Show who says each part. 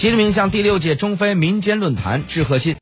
Speaker 1: 习近平向第六届中非民间论坛致贺信。